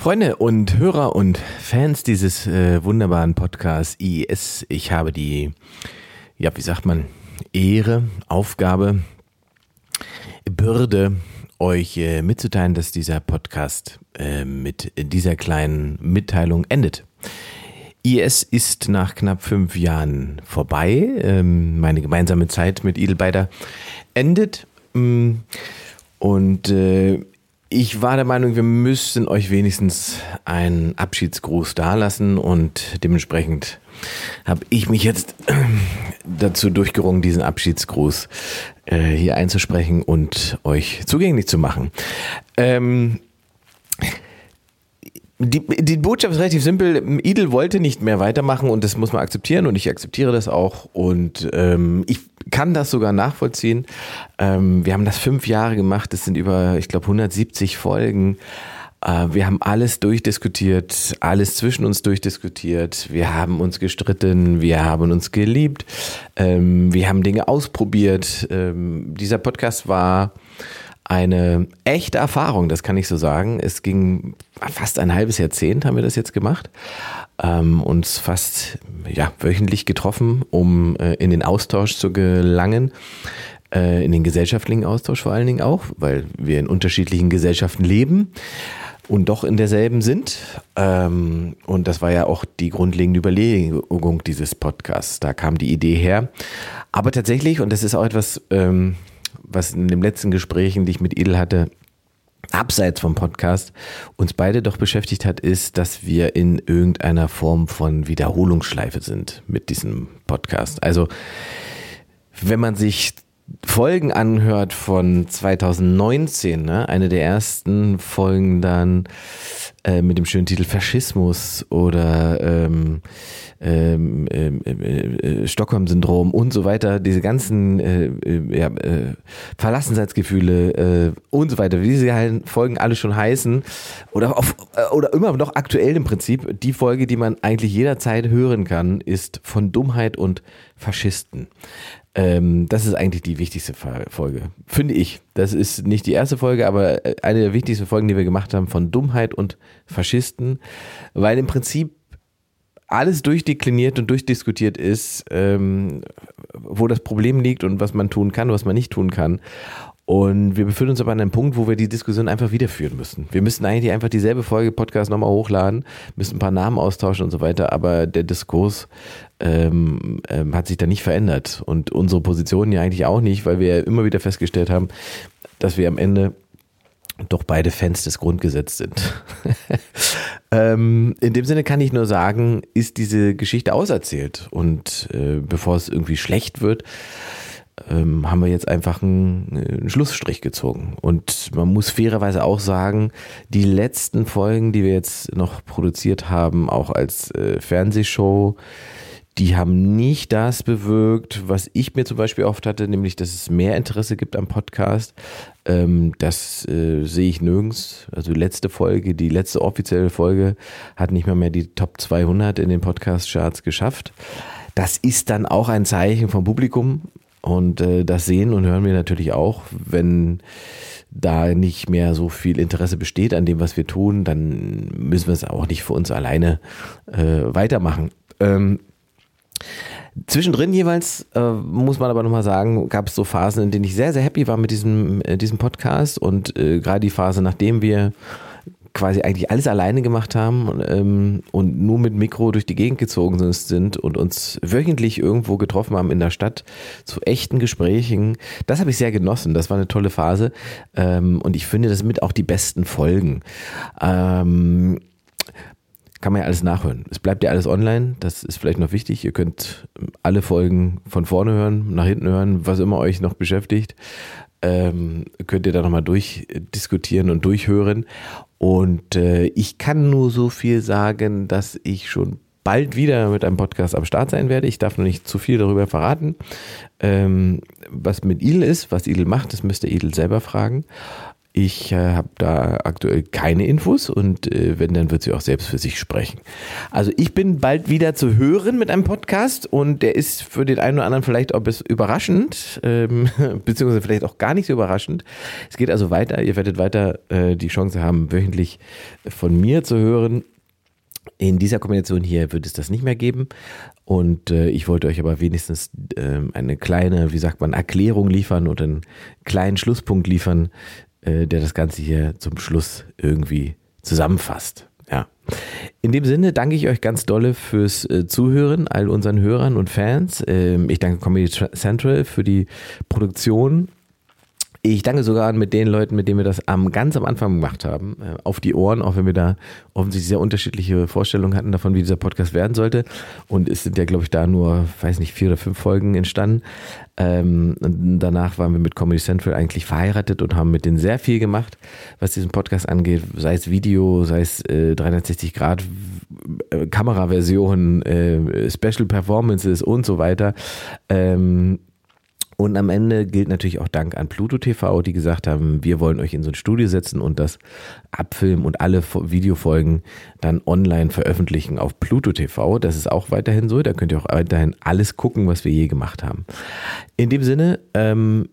Freunde und Hörer und Fans dieses äh, wunderbaren Podcasts IES, ich habe die, ja, wie sagt man, Ehre, Aufgabe, Bürde, euch äh, mitzuteilen, dass dieser Podcast äh, mit dieser kleinen Mitteilung endet. IS ist nach knapp fünf Jahren vorbei. Ähm, meine gemeinsame Zeit mit Edelbeider endet. Mm, und äh, ich war der Meinung, wir müssen euch wenigstens einen Abschiedsgruß dalassen und dementsprechend habe ich mich jetzt dazu durchgerungen, diesen Abschiedsgruß äh, hier einzusprechen und euch zugänglich zu machen. Ähm, die, die Botschaft ist relativ simpel. Idel wollte nicht mehr weitermachen und das muss man akzeptieren und ich akzeptiere das auch und ähm, ich kann das sogar nachvollziehen. Ähm, wir haben das fünf Jahre gemacht, das sind über, ich glaube, 170 Folgen. Äh, wir haben alles durchdiskutiert, alles zwischen uns durchdiskutiert. Wir haben uns gestritten, wir haben uns geliebt, ähm, wir haben Dinge ausprobiert. Ähm, dieser Podcast war eine echte Erfahrung, das kann ich so sagen. Es ging fast ein halbes Jahrzehnt, haben wir das jetzt gemacht, ähm, uns fast ja, wöchentlich getroffen, um äh, in den Austausch zu gelangen, äh, in den gesellschaftlichen Austausch vor allen Dingen auch, weil wir in unterschiedlichen Gesellschaften leben und doch in derselben sind. Ähm, und das war ja auch die grundlegende Überlegung dieses Podcasts. Da kam die Idee her. Aber tatsächlich, und das ist auch etwas, ähm, was in den letzten Gesprächen, die ich mit Edel hatte, abseits vom Podcast uns beide doch beschäftigt hat, ist, dass wir in irgendeiner Form von Wiederholungsschleife sind mit diesem Podcast. Also wenn man sich Folgen anhört von 2019, ne? eine der ersten Folgen dann äh, mit dem schönen Titel Faschismus oder ähm, ähm, ähm, äh, äh, Stockholm-Syndrom und so weiter, diese ganzen äh, äh ja, äh, Verlassenheitsgefühle und so weiter, wie diese Folgen alle schon heißen, oder, auf, oder immer noch aktuell im Prinzip, die Folge, die man eigentlich jederzeit hören kann, ist von Dummheit und Faschisten. Ähm, das ist eigentlich die wichtigste Folge, finde ich. Das ist nicht die erste Folge, aber eine der wichtigsten Folgen, die wir gemacht haben, von Dummheit und Faschisten, weil im Prinzip alles durchdekliniert und durchdiskutiert ist, ähm, wo das Problem liegt und was man tun kann, was man nicht tun kann. Und wir befinden uns aber an einem Punkt, wo wir die Diskussion einfach wiederführen müssen. Wir müssen eigentlich einfach dieselbe Folge Podcast nochmal hochladen, müssen ein paar Namen austauschen und so weiter, aber der Diskurs ähm, ähm, hat sich da nicht verändert. Und unsere Position ja eigentlich auch nicht, weil wir ja immer wieder festgestellt haben, dass wir am Ende doch beide Fans des Grundgesetzes sind. ähm, in dem Sinne kann ich nur sagen, ist diese Geschichte auserzählt. Und äh, bevor es irgendwie schlecht wird, ähm, haben wir jetzt einfach einen, einen, Schlussstrich gezogen. Und man muss fairerweise auch sagen, die letzten Folgen, die wir jetzt noch produziert haben, auch als äh, Fernsehshow, die haben nicht das bewirkt, was ich mir zum Beispiel oft hatte, nämlich, dass es mehr Interesse gibt am Podcast. Ähm, das äh, sehe ich nirgends. Also die letzte Folge, die letzte offizielle Folge hat nicht mal mehr die Top 200 in den Podcast-Charts geschafft. Das ist dann auch ein Zeichen vom Publikum. Und äh, das sehen und hören wir natürlich auch, wenn da nicht mehr so viel Interesse besteht an dem, was wir tun, dann müssen wir es auch nicht für uns alleine äh, weitermachen. Ähm, Zwischendrin jeweils, äh, muss man aber nochmal sagen, gab es so Phasen, in denen ich sehr, sehr happy war mit diesem, äh, diesem Podcast und äh, gerade die Phase, nachdem wir quasi eigentlich alles alleine gemacht haben ähm, und nur mit Mikro durch die Gegend gezogen sind und uns wöchentlich irgendwo getroffen haben in der Stadt zu echten Gesprächen. Das habe ich sehr genossen. Das war eine tolle Phase ähm, und ich finde das mit auch die besten Folgen. Ähm, kann man ja alles nachhören. Es bleibt ja alles online, das ist vielleicht noch wichtig. Ihr könnt alle Folgen von vorne hören, nach hinten hören, was immer euch noch beschäftigt. Ähm, könnt ihr da nochmal durchdiskutieren und durchhören. Und äh, ich kann nur so viel sagen, dass ich schon bald wieder mit einem Podcast am Start sein werde. Ich darf noch nicht zu viel darüber verraten. Ähm, was mit Idel ist, was Idel macht, das müsst ihr Idel selber fragen. Ich äh, habe da aktuell keine Infos und äh, wenn, dann wird sie auch selbst für sich sprechen. Also ich bin bald wieder zu hören mit einem Podcast und der ist für den einen oder anderen vielleicht auch bis überraschend, ähm, beziehungsweise vielleicht auch gar nicht so überraschend. Es geht also weiter, ihr werdet weiter äh, die Chance haben, wöchentlich von mir zu hören. In dieser Kombination hier wird es das nicht mehr geben. Und äh, ich wollte euch aber wenigstens äh, eine kleine, wie sagt man, Erklärung liefern oder einen kleinen Schlusspunkt liefern, äh, der das Ganze hier zum Schluss irgendwie zusammenfasst. Ja. In dem Sinne danke ich euch ganz dolle fürs äh, Zuhören, all unseren Hörern und Fans. Ähm, ich danke Comedy Central für die Produktion ich danke sogar mit den Leuten, mit denen wir das am ganz am Anfang gemacht haben, äh, auf die Ohren, auch wenn wir da offensichtlich sehr unterschiedliche Vorstellungen hatten davon, wie dieser Podcast werden sollte. Und es sind ja, glaube ich, da nur, weiß nicht, vier oder fünf Folgen entstanden. Ähm, danach waren wir mit Comedy Central eigentlich verheiratet und haben mit denen sehr viel gemacht, was diesen Podcast angeht, sei es Video, sei es äh, 360 Grad äh, Kameraversionen, äh, Special Performances und so weiter. Ähm, und am Ende gilt natürlich auch Dank an Pluto TV, die gesagt haben, wir wollen euch in so ein Studio setzen und das abfilmen und alle Videofolgen dann online veröffentlichen auf Pluto TV. Das ist auch weiterhin so. Da könnt ihr auch weiterhin alles gucken, was wir je gemacht haben. In dem Sinne, ähm,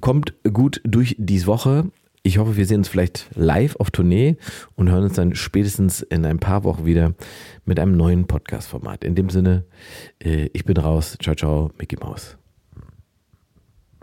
kommt gut durch diese Woche. Ich hoffe, wir sehen uns vielleicht live auf Tournee und hören uns dann spätestens in ein paar Wochen wieder mit einem neuen Podcast-Format. In dem Sinne, äh, ich bin raus. Ciao, ciao, Mickey Mouse.